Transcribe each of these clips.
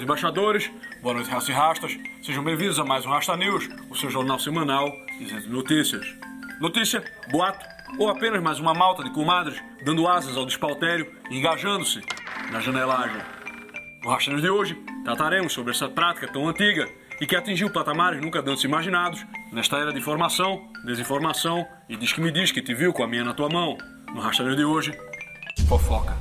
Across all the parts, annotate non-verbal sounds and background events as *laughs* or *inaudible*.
Noite, embaixadores. Boa noite, raças e rastas. Sejam bem-vindos a mais um Rasta News, o seu jornal semanal de notícias. Notícia, boato ou apenas mais uma malta de comadres dando asas ao despautério e engajando-se na janelagem. No Rasta News de hoje, trataremos sobre essa prática tão antiga e que atingiu patamares nunca antes imaginados nesta era de informação, desinformação e diz que me diz que te viu com a minha na tua mão. No Rasta News de hoje, fofoca.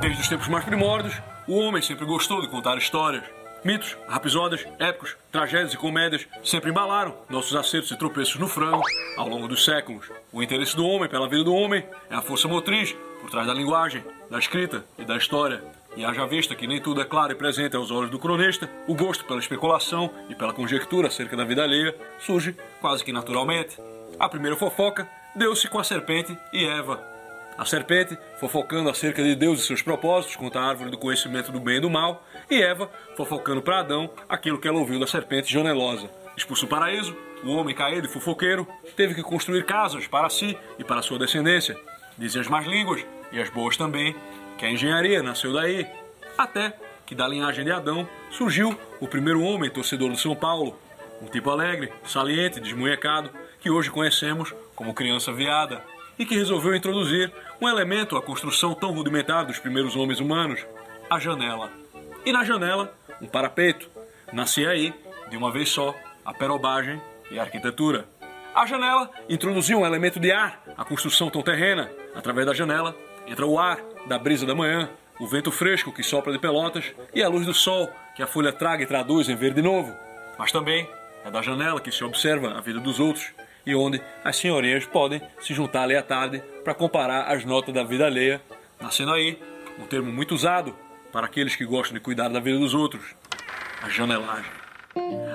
Desde os tempos mais primórdios, o homem sempre gostou de contar histórias. Mitos, rapisódias, épicos, tragédias e comédias sempre embalaram nossos acertos e tropeços no frango ao longo dos séculos. O interesse do homem pela vida do homem é a força motriz por trás da linguagem, da escrita e da história. E haja vista que nem tudo é claro e presente aos olhos do cronista, o gosto pela especulação e pela conjectura acerca da vida alheia surge quase que naturalmente. A primeira fofoca deu-se com a serpente e Eva, a serpente, fofocando acerca de Deus e seus propósitos contra a árvore do conhecimento do bem e do mal, e Eva, fofocando para Adão aquilo que ela ouviu da serpente janelosa. Expulso do paraíso, o homem caído e fofoqueiro teve que construir casas para si e para sua descendência. Dizem as más línguas, e as boas também, que a engenharia nasceu daí. Até que da linhagem de Adão surgiu o primeiro homem torcedor do São Paulo, um tipo alegre, saliente, desmunhecado, que hoje conhecemos como criança viada e que resolveu introduzir um elemento à construção tão rudimentar dos primeiros homens humanos, a janela. E na janela, um parapeito. Nascia aí, de uma vez só, a perobagem e a arquitetura. A janela introduziu um elemento de ar à construção tão terrena. Através da janela entra o ar da brisa da manhã, o vento fresco que sopra de pelotas e a luz do sol que a folha traga e traduz em verde novo. Mas também é da janela que se observa a vida dos outros e onde as senhorinhas podem se juntar ali à tarde para comparar as notas da vida alheia, nascendo aí um termo muito usado para aqueles que gostam de cuidar da vida dos outros, a janelagem.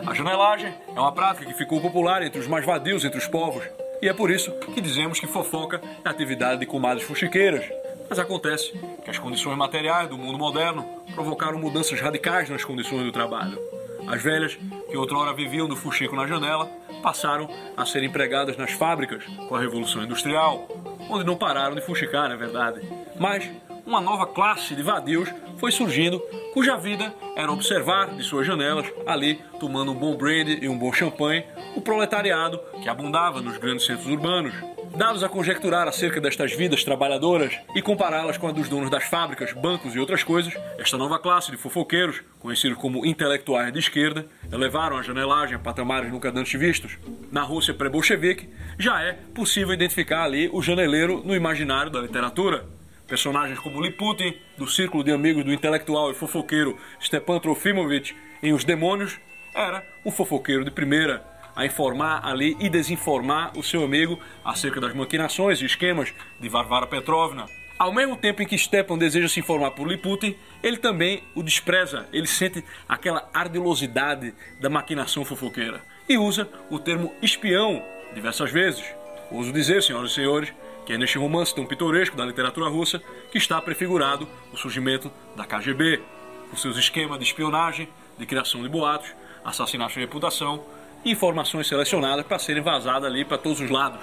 A janelagem é uma prática que ficou popular entre os mais vadios entre os povos, e é por isso que dizemos que fofoca é atividade de comadres fuxiqueiras. Mas acontece que as condições materiais do mundo moderno provocaram mudanças radicais nas condições do trabalho. As velhas, que outrora viviam do fuxico na janela, passaram a ser empregadas nas fábricas com a Revolução Industrial, onde não pararam de fuxicar, é verdade. Mas uma nova classe de vadios foi surgindo, cuja vida era observar de suas janelas, ali tomando um bom brandy e um bom champanhe, o proletariado que abundava nos grandes centros urbanos. Dados a conjecturar acerca destas vidas trabalhadoras e compará-las com a dos donos das fábricas, bancos e outras coisas, esta nova classe de fofoqueiros, conhecidos como intelectuais de esquerda, elevaram a janelagem a patamares nunca antes vistos. Na Rússia pré-bolchevique, já é possível identificar ali o janeleiro no imaginário da literatura. Personagens como Liputin, do círculo de amigos do intelectual e fofoqueiro Stepan Trofimovich em Os Demônios, era um fofoqueiro de primeira, a informar ali e desinformar o seu amigo acerca das maquinações e esquemas de Varvara Petrovna. Ao mesmo tempo em que Stepan deseja se informar por Liputin, ele também o despreza, ele sente aquela ardilosidade da maquinação fofoqueira e usa o termo espião diversas vezes. Ouso dizer, senhoras e senhores, que é neste romance tão pitoresco da literatura russa que está prefigurado o surgimento da KGB, com seus esquemas de espionagem, de criação de boatos, assassinatos de reputação informações selecionadas para serem vazadas ali para todos os lados.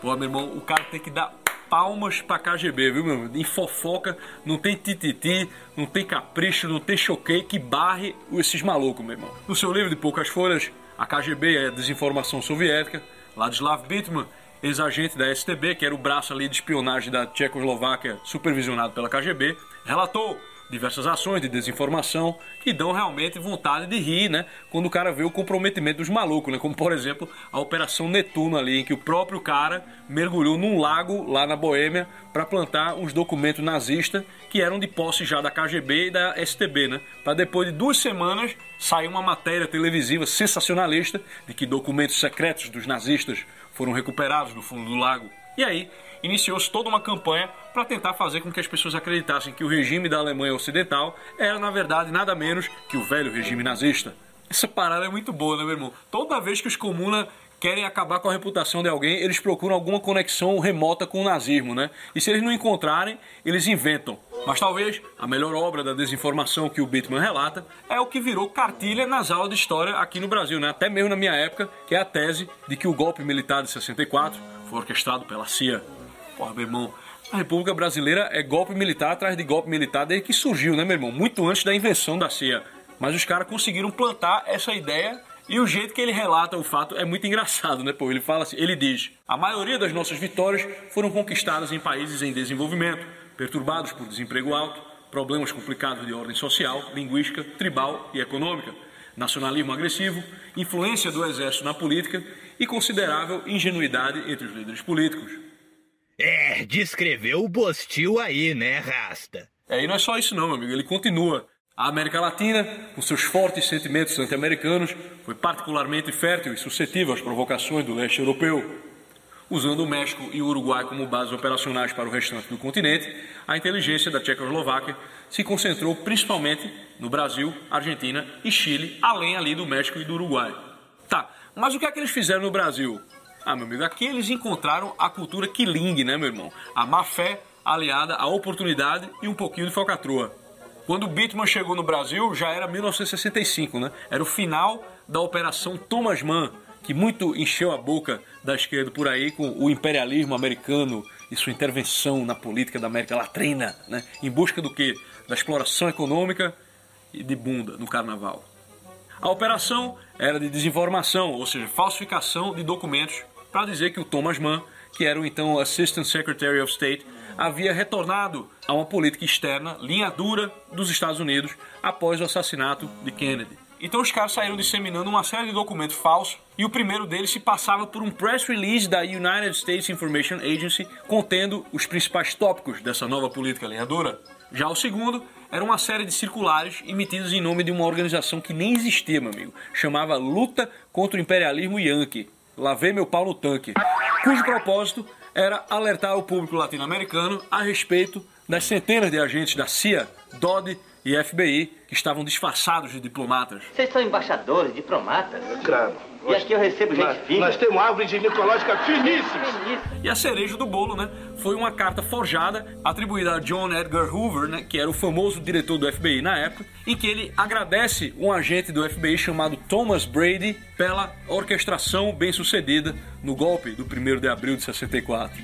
Pô, meu irmão, o cara tem que dar palmas pra KGB, viu, meu irmão? Em fofoca, não tem tititi, não tem capricho, não tem choquei que barre esses malucos, meu irmão. No seu livro de poucas folhas, a KGB é a desinformação soviética, Ladislav Bitman ex-agente da STB, que era o braço ali de espionagem da Tchecoslováquia, supervisionado pela KGB, relatou diversas ações de desinformação que dão realmente vontade de rir, né? Quando o cara vê o comprometimento dos malucos, né? Como por exemplo a Operação Netuno ali, em que o próprio cara mergulhou num lago lá na Boêmia para plantar uns documentos nazistas que eram de posse já da KGB e da STB, né? Para depois de duas semanas sair uma matéria televisiva sensacionalista de que documentos secretos dos nazistas foram recuperados no fundo do lago. E aí, iniciou-se toda uma campanha para tentar fazer com que as pessoas acreditassem que o regime da Alemanha Ocidental era, na verdade, nada menos que o velho regime nazista. Essa parada é muito boa, né, meu irmão? Toda vez que os comunas querem acabar com a reputação de alguém, eles procuram alguma conexão remota com o nazismo, né? E se eles não encontrarem, eles inventam. Mas talvez a melhor obra da desinformação que o Bittman relata é o que virou cartilha nas aulas de história aqui no Brasil, né? Até mesmo na minha época, que é a tese de que o golpe militar de 64 foi orquestrado pela CIA. Porra, meu irmão, a República Brasileira é golpe militar atrás de golpe militar desde que surgiu, né, meu irmão? Muito antes da invenção da CIA. Mas os caras conseguiram plantar essa ideia e o jeito que ele relata o fato é muito engraçado, né, pô? Ele fala assim, ele diz: "A maioria das nossas vitórias foram conquistadas em países em desenvolvimento, perturbados por desemprego alto, problemas complicados de ordem social, linguística, tribal e econômica, nacionalismo agressivo, influência do exército na política e considerável ingenuidade entre os líderes políticos." É, descreveu o Bostil aí, né, Rasta? É, e não é só isso não, meu amigo, ele continua. A América Latina, com seus fortes sentimentos anti-americanos, foi particularmente fértil e suscetível às provocações do leste europeu. Usando o México e o Uruguai como bases operacionais para o restante do continente, a inteligência da Tchecoslováquia se concentrou principalmente no Brasil, Argentina e Chile, além ali do México e do Uruguai. Tá, mas o que é que eles fizeram no Brasil? Ah, meu amigo, aqui eles encontraram a cultura quilingue, né, meu irmão? A má fé aliada à oportunidade e um pouquinho de falcatrua. Quando o Bittman chegou no Brasil, já era 1965, né? Era o final da Operação Thomas Mann, que muito encheu a boca da esquerda por aí com o imperialismo americano e sua intervenção na política da América Latina, né? Em busca do que? Da exploração econômica e de bunda no carnaval. A operação era de desinformação, ou seja, falsificação de documentos para dizer que o Thomas Mann, que era o então Assistant Secretary of State, havia retornado a uma política externa, linha dura dos Estados Unidos, após o assassinato de Kennedy. Então os caras saíram disseminando uma série de documentos falsos e o primeiro deles se passava por um press release da United States Information Agency contendo os principais tópicos dessa nova política linha dura. Já o segundo era uma série de circulares emitidos em nome de uma organização que nem existia, meu amigo. Chamava Luta contra o Imperialismo Yankee. Lavei meu pau no tanque. Cujo propósito era alertar o público latino-americano a respeito das centenas de agentes da CIA, DOD e FBI que estavam disfarçados de diplomatas. Vocês são embaixadores, diplomatas? Claro. E aqui eu recebo gente nós, fina. Nós temos árvore ginecológica finíssima. E a cereja do bolo, né, foi uma carta forjada atribuída a John Edgar Hoover, né, que era o famoso diretor do FBI na época, em que ele agradece um agente do FBI chamado Thomas Brady pela orquestração bem-sucedida no golpe do 1 de abril de 64.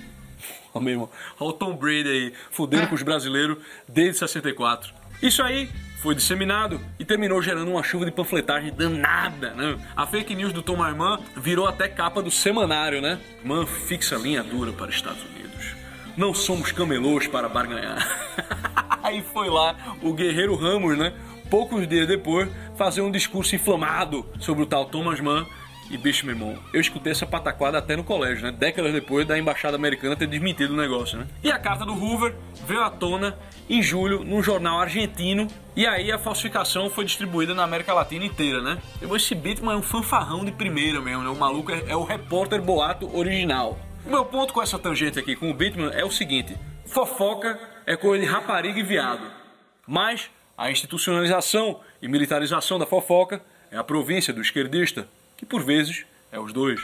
Ó, *laughs* meu irmão, olha o Tom Brady aí, fudendo com os brasileiros desde 64. Isso aí foi disseminado e terminou gerando uma chuva de panfletagem danada, né? A fake news do Thomas Mann virou até capa do semanário, né? Mann fixa linha dura para os Estados Unidos. Não somos camelôs para barganhar. *laughs* Aí foi lá o guerreiro Ramos, né? Poucos dias depois, fazer um discurso inflamado sobre o tal Thomas Mann e bicho, meu irmão, eu escutei essa pataquada até no colégio, né? Décadas depois da embaixada americana ter desmentido o negócio, né? E a carta do Hoover veio à tona em julho num jornal argentino e aí a falsificação foi distribuída na América Latina inteira, né? Esse Bitman é um fanfarrão de primeira mesmo, né? O maluco é, é o repórter boato original. O meu ponto com essa tangente aqui com o Bitman é o seguinte: fofoca é coisa de rapariga e viado. Mas a institucionalização e militarização da fofoca é a província do esquerdista que por vezes é os dois.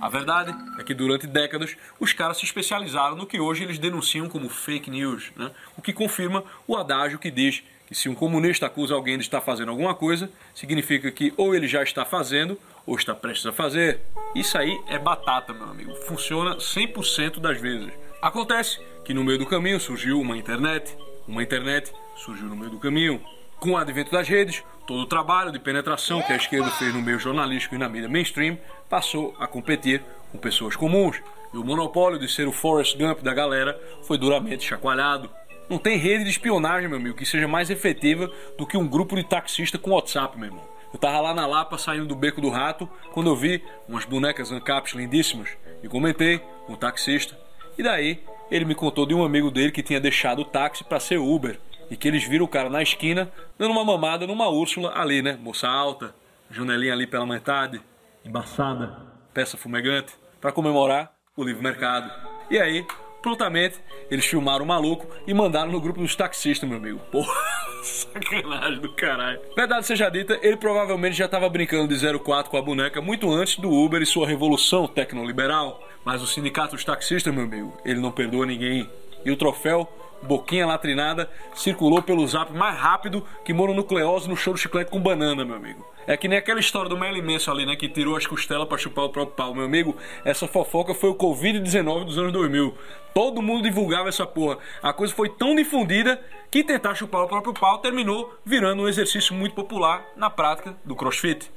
A verdade é que durante décadas os caras se especializaram no que hoje eles denunciam como fake news, né? o que confirma o adágio que diz que se um comunista acusa alguém de estar fazendo alguma coisa, significa que ou ele já está fazendo ou está prestes a fazer. Isso aí é batata, meu amigo. Funciona 100% das vezes. Acontece que no meio do caminho surgiu uma internet, uma internet surgiu no meio do caminho. Com o advento das redes, todo o trabalho de penetração que a esquerda fez no meio jornalístico e na mídia mainstream passou a competir com pessoas comuns. E o monopólio de ser o Forrest Gump da galera foi duramente chacoalhado. Não tem rede de espionagem, meu amigo, que seja mais efetiva do que um grupo de taxista com WhatsApp, meu irmão. Eu tava lá na Lapa saindo do beco do rato quando eu vi umas bonecas Ancaps lindíssimas e comentei com o taxista. E daí ele me contou de um amigo dele que tinha deixado o táxi para ser Uber e que eles viram o cara na esquina dando uma mamada numa Úrsula ali, né? Moça alta, janelinha ali pela metade, embaçada, peça fumegante, para comemorar o livre mercado. E aí, prontamente, eles filmaram o maluco e mandaram no grupo dos taxistas, meu amigo. Porra, *laughs* sacanagem do caralho. Verdade seja dita, ele provavelmente já estava brincando de 04 com a boneca muito antes do Uber e sua revolução tecnoliberal. Mas o sindicato dos taxistas, meu amigo, ele não perdoa ninguém. E o troféu boquinha latrinada, circulou pelo zap mais rápido que mononucleose no show do chiclete com banana, meu amigo. É que nem aquela história do Mel imenso ali, né? Que tirou as costelas para chupar o próprio pau. Meu amigo, essa fofoca foi o Covid-19 dos anos 2000. Todo mundo divulgava essa porra. A coisa foi tão difundida que tentar chupar o próprio pau terminou virando um exercício muito popular na prática do crossfit.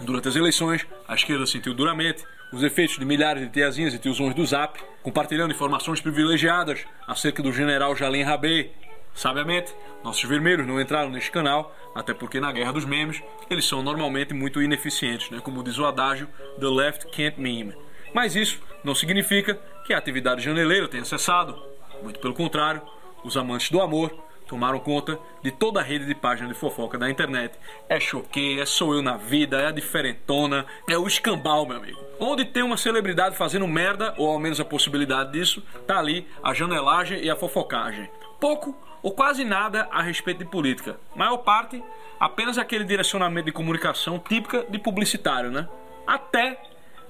Durante as eleições, a esquerda sentiu duramente os efeitos de milhares de tiazinhas e tiozões do Zap, compartilhando informações privilegiadas acerca do general Jalim Rabé. Sabiamente, nossos vermelhos não entraram neste canal, até porque na guerra dos memes eles são normalmente muito ineficientes, né? como diz o adágio The Left Can't Meme. Mas isso não significa que a atividade janeleira tenha cessado. Muito pelo contrário, os amantes do amor tomaram conta de toda a rede de páginas de fofoca da internet. É choque, é sou eu na vida, é a diferentona, é o escambau, meu amigo. Onde tem uma celebridade fazendo merda, ou ao menos a possibilidade disso, tá ali a janelagem e a fofocagem. Pouco ou quase nada a respeito de política. Maior parte, apenas aquele direcionamento de comunicação típica de publicitário, né? Até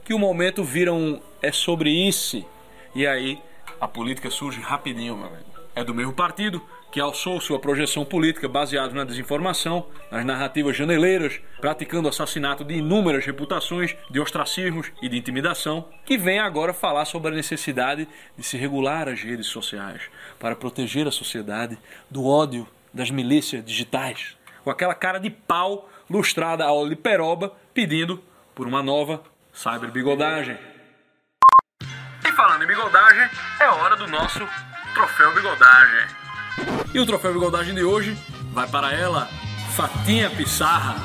que o momento vira um é sobre isso. E aí a política surge rapidinho, meu amigo. É do mesmo partido, que alçou sua projeção política baseada na desinformação, nas narrativas janeleiras, praticando assassinato de inúmeras reputações de ostracismos e de intimidação, que vem agora falar sobre a necessidade de se regular as redes sociais para proteger a sociedade do ódio das milícias digitais, com aquela cara de pau lustrada ao liperoba pedindo por uma nova cyberbigodagem. E falando em bigodagem, é hora do nosso troféu bigodagem. E o troféu Bigodagem de hoje vai para ela, Fatinha Pissarra.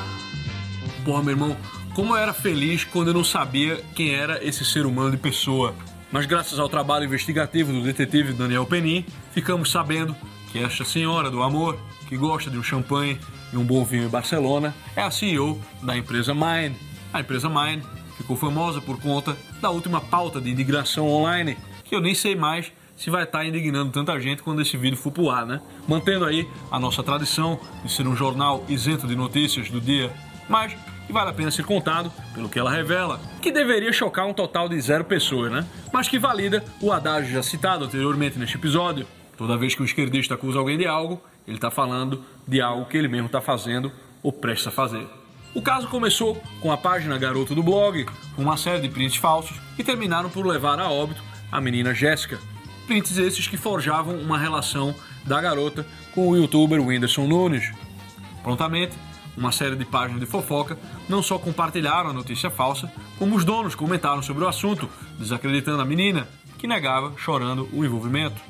Porra, meu irmão, como eu era feliz quando eu não sabia quem era esse ser humano de pessoa. Mas graças ao trabalho investigativo do detetive Daniel Penin, ficamos sabendo que esta senhora do amor, que gosta de um champanhe e um bom vinho em Barcelona, é a CEO da empresa Mind. A empresa Mind ficou famosa por conta da última pauta de indignação online, que eu nem sei mais se vai estar indignando tanta gente quando esse vídeo for pro ar, né? Mantendo aí a nossa tradição de ser um jornal isento de notícias do dia, mas que vale a pena ser contado pelo que ela revela, que deveria chocar um total de zero pessoas, né? Mas que valida o adágio já citado anteriormente neste episódio. Toda vez que um esquerdista acusa alguém de algo, ele está falando de algo que ele mesmo está fazendo ou presta a fazer. O caso começou com a página Garoto do blog, com uma série de prints falsos, e terminaram por levar a óbito a menina Jéssica, Prints esses que forjavam uma relação da garota com o youtuber Whindersson Nunes. Prontamente, uma série de páginas de fofoca não só compartilharam a notícia falsa, como os donos comentaram sobre o assunto, desacreditando a menina, que negava, chorando, o envolvimento.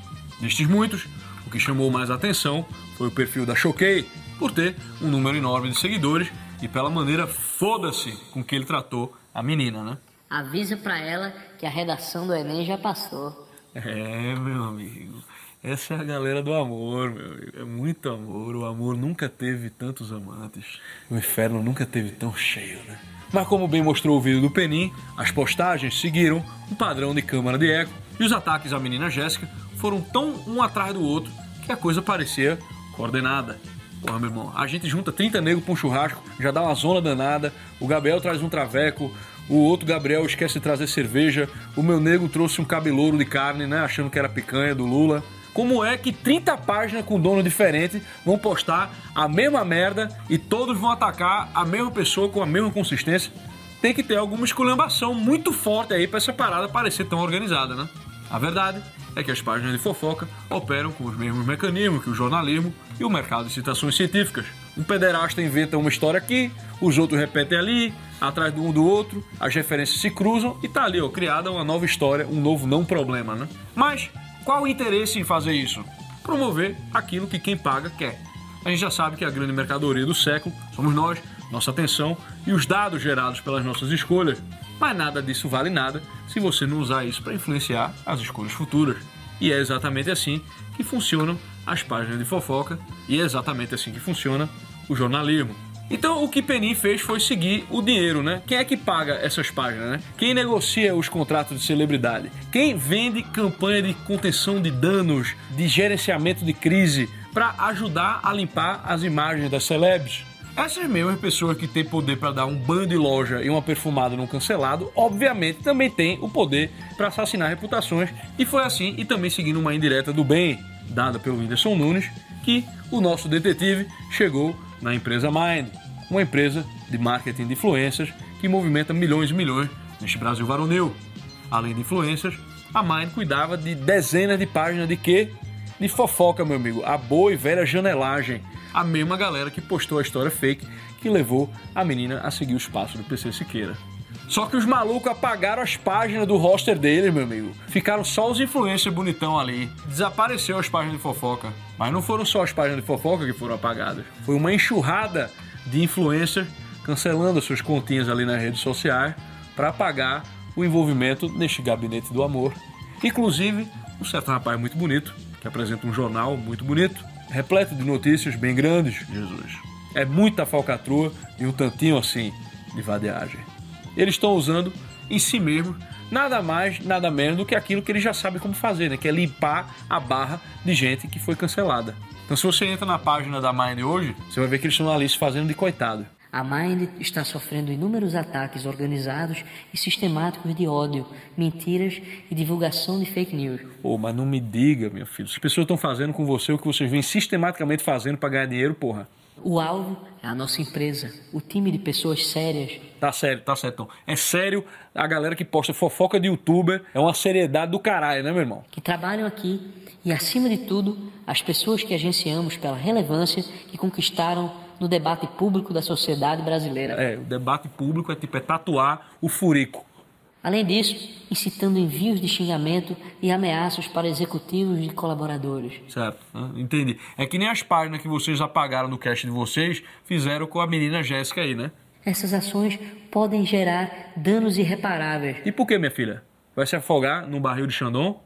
Destes muitos, o que chamou mais atenção foi o perfil da Choquei, por ter um número enorme de seguidores e pela maneira foda-se com que ele tratou a menina, né? Avisa para ela que a redação do Enem já passou. É, meu amigo. Essa é a galera do amor, meu amigo. É muito amor. O amor nunca teve tantos amantes. O inferno nunca teve tão cheio, né? Mas como bem mostrou o vídeo do Penin, as postagens seguiram um padrão de câmara de eco e os ataques à menina Jéssica foram tão um atrás do outro que a coisa parecia coordenada. Porra, meu irmão, a gente junta 30 negros pra um churrasco, já dá uma zona danada, o Gabriel traz um traveco, o outro Gabriel esquece de trazer cerveja, o meu nego trouxe um cabelouro de carne, né, achando que era picanha do Lula. Como é que 30 páginas com dono diferente vão postar a mesma merda e todos vão atacar a mesma pessoa com a mesma consistência? Tem que ter alguma esculhambação muito forte aí para essa parada parecer tão organizada, né? A verdade é que as páginas de fofoca operam com os mesmos mecanismos que o jornalismo e o mercado de citações científicas. Um pederasta inventa uma história aqui, os outros repetem ali, atrás do um do outro, as referências se cruzam e tá ali, ó, criada uma nova história, um novo não problema, né? Mas qual o interesse em fazer isso? promover aquilo que quem paga quer. A gente já sabe que a grande mercadoria do século somos nós, nossa atenção e os dados gerados pelas nossas escolhas. Mas nada disso vale nada se você não usar isso para influenciar as escolhas futuras. E é exatamente assim que funcionam as páginas de fofoca e é exatamente assim que funciona o jornalismo. Então o que Penin fez foi seguir o dinheiro, né? Quem é que paga essas páginas, né? Quem negocia os contratos de celebridade? Quem vende campanha de contenção de danos, de gerenciamento de crise para ajudar a limpar as imagens das celebs? Essas mesmas pessoas que têm poder para dar um banho de loja e uma perfumada no cancelado, obviamente também têm o poder para assassinar reputações. E foi assim, e também seguindo uma indireta do bem, dada pelo Whindersson Nunes, que o nosso detetive chegou na empresa Mind, uma empresa de marketing de influências que movimenta milhões e milhões neste Brasil varonil. Além de influências, a Mind cuidava de dezenas de páginas de quê? De fofoca, meu amigo, a boa e velha janelagem. A mesma galera que postou a história fake que levou a menina a seguir os passos do PC Siqueira. Só que os malucos apagaram as páginas do roster deles, meu amigo. Ficaram só os influencers bonitão ali. Desapareceu as páginas de fofoca. Mas não foram só as páginas de fofoca que foram apagadas. Foi uma enxurrada de influencers cancelando suas continhas ali nas redes sociais para apagar o envolvimento neste gabinete do amor. Inclusive, um certo rapaz muito bonito, que apresenta um jornal muito bonito, repleto de notícias bem grandes, Jesus. É muita falcatrua e um tantinho assim de vadiagem eles estão usando em si mesmos nada mais, nada menos do que aquilo que eles já sabem como fazer, né? Que é limpar a barra de gente que foi cancelada. Então, se você entra na página da Mind hoje, você vai ver que eles estão ali se fazendo de coitado. A Mind está sofrendo inúmeros ataques organizados e sistemáticos de ódio, mentiras e divulgação de fake news. Pô, mas não me diga, meu filho. As pessoas estão fazendo com você o que vocês vêm sistematicamente fazendo para ganhar dinheiro, porra. O alvo é a nossa empresa, o time de pessoas sérias. Tá sério, tá certo. É sério a galera que posta fofoca de youtuber, é uma seriedade do caralho, né, meu irmão? Que trabalham aqui e, acima de tudo, as pessoas que agenciamos pela relevância que conquistaram no debate público da sociedade brasileira. É, o debate público é tipo é tatuar o furico. Além disso, incitando envios de xingamento e ameaças para executivos e colaboradores. Certo, entendi. É que nem as páginas que vocês apagaram do cast de vocês fizeram com a menina Jéssica aí, né? Essas ações podem gerar danos irreparáveis. E por que, minha filha? Vai se afogar num barril de Xandão?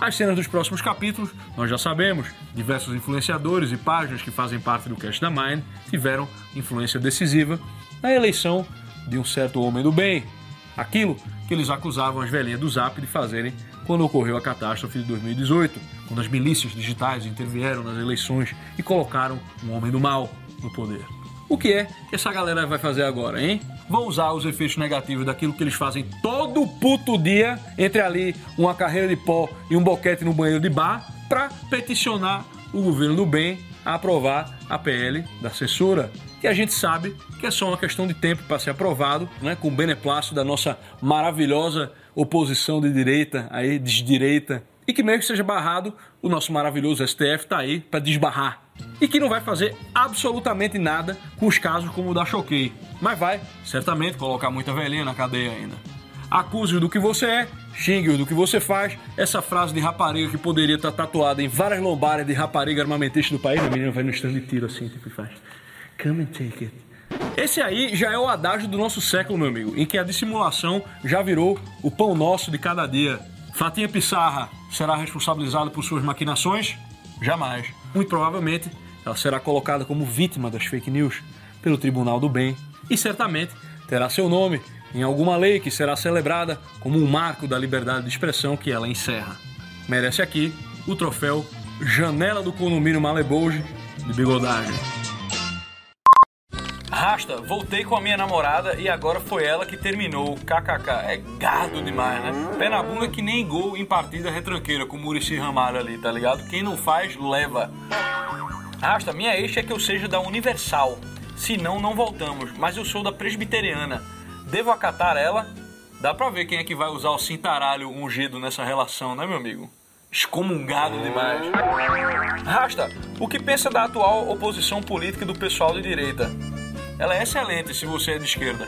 As cenas dos próximos capítulos, nós já sabemos. Diversos influenciadores e páginas que fazem parte do cast da Mind tiveram influência decisiva na eleição de um certo homem do bem. Aquilo que eles acusavam as velhinhas do Zap de fazerem quando ocorreu a catástrofe de 2018, quando as milícias digitais intervieram nas eleições e colocaram um homem do mal no poder. O que é que essa galera vai fazer agora, hein? Vão usar os efeitos negativos daquilo que eles fazem todo puto dia, entre ali uma carreira de pó e um boquete no banheiro de bar, para peticionar o governo do bem a aprovar a PL da censura, que a gente sabe que é só uma questão de tempo para ser aprovado, né, com o beneplácito da nossa maravilhosa oposição de direita, aí desdireita, e que mesmo que seja barrado, o nosso maravilhoso STF está aí para desbarrar. E que não vai fazer absolutamente nada com os casos como o da Choquei, mas vai, certamente, colocar muita velhinha na cadeia ainda. Acuse-o do que você é, xingue-o do que você faz. Essa frase de rapariga que poderia estar tatuada em várias lombadas de rapariga armamentista do país, a menina vai no stand de tiro assim, tipo, e faz. Come and take it. Esse aí já é o adágio do nosso século, meu amigo, em que a dissimulação já virou o pão nosso de cada dia. Fatinha Pissarra será responsabilizada por suas maquinações? Jamais. Muito provavelmente ela será colocada como vítima das fake news pelo Tribunal do Bem e certamente terá seu nome em alguma lei que será celebrada como um marco da liberdade de expressão que ela encerra. Merece aqui o troféu Janela do Condomínio Malebouge de bigodagem. Rasta, voltei com a minha namorada e agora foi ela que terminou. KKK. É gado demais, né? Pé na bunda que nem gol em partida retranqueira, com o Murici Ramalho ali, tá ligado? Quem não faz, leva. Rasta, minha ex é que eu seja da Universal. Se não, não voltamos. Mas eu sou da Presbiteriana. Devo acatar ela? Dá pra ver quem é que vai usar o cintaralho ungido nessa relação, né, meu amigo? Excomungado demais. Rasta, o que pensa da atual oposição política do pessoal de direita? Ela é excelente se você é de esquerda.